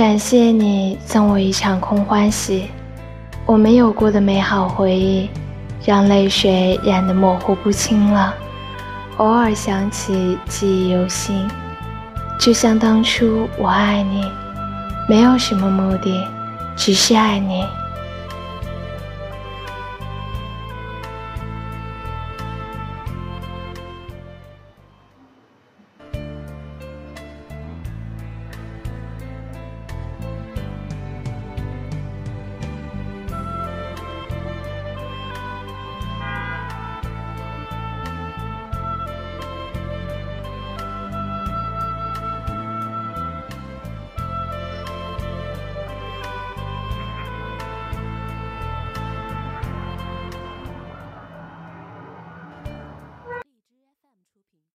感谢你赠我一场空欢喜。我们有过的美好回忆让泪水染得模糊不清了。偶尔想起记忆犹新就像当初我爱你没有什么目的只是爱你。